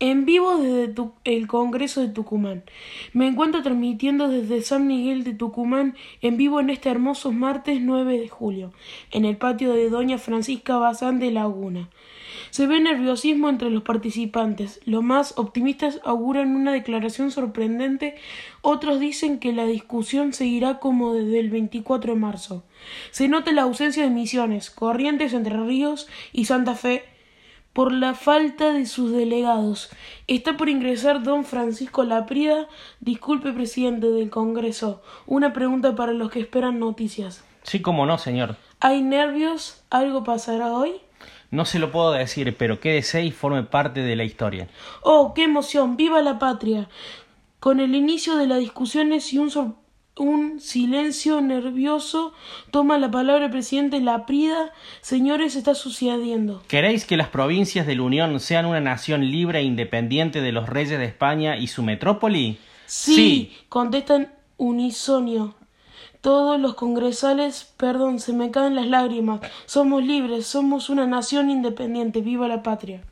En vivo desde el Congreso de Tucumán. Me encuentro transmitiendo desde San Miguel de Tucumán en vivo en este hermoso martes 9 de julio, en el patio de Doña Francisca Bazán de Laguna. Se ve nerviosismo entre los participantes. Los más optimistas auguran una declaración sorprendente, otros dicen que la discusión seguirá como desde el 24 de marzo. Se nota la ausencia de Misiones, Corrientes, Entre Ríos y Santa Fe por la falta de sus delegados. Está por ingresar don Francisco Laprida. Disculpe, presidente del Congreso. Una pregunta para los que esperan noticias. Sí, cómo no, señor. ¿Hay nervios? ¿Algo pasará hoy? No se lo puedo decir, pero quédese y forme parte de la historia. Oh, qué emoción. ¡Viva la patria! Con el inicio de las discusiones y un un silencio nervioso. Toma la palabra el presidente Laprida. Señores, está sucediendo. ¿Queréis que las provincias de la Unión sean una nación libre e independiente de los reyes de España y su metrópoli? Sí, contestan unisonio. Todos los congresales, perdón, se me caen las lágrimas. Somos libres, somos una nación independiente. ¡Viva la patria!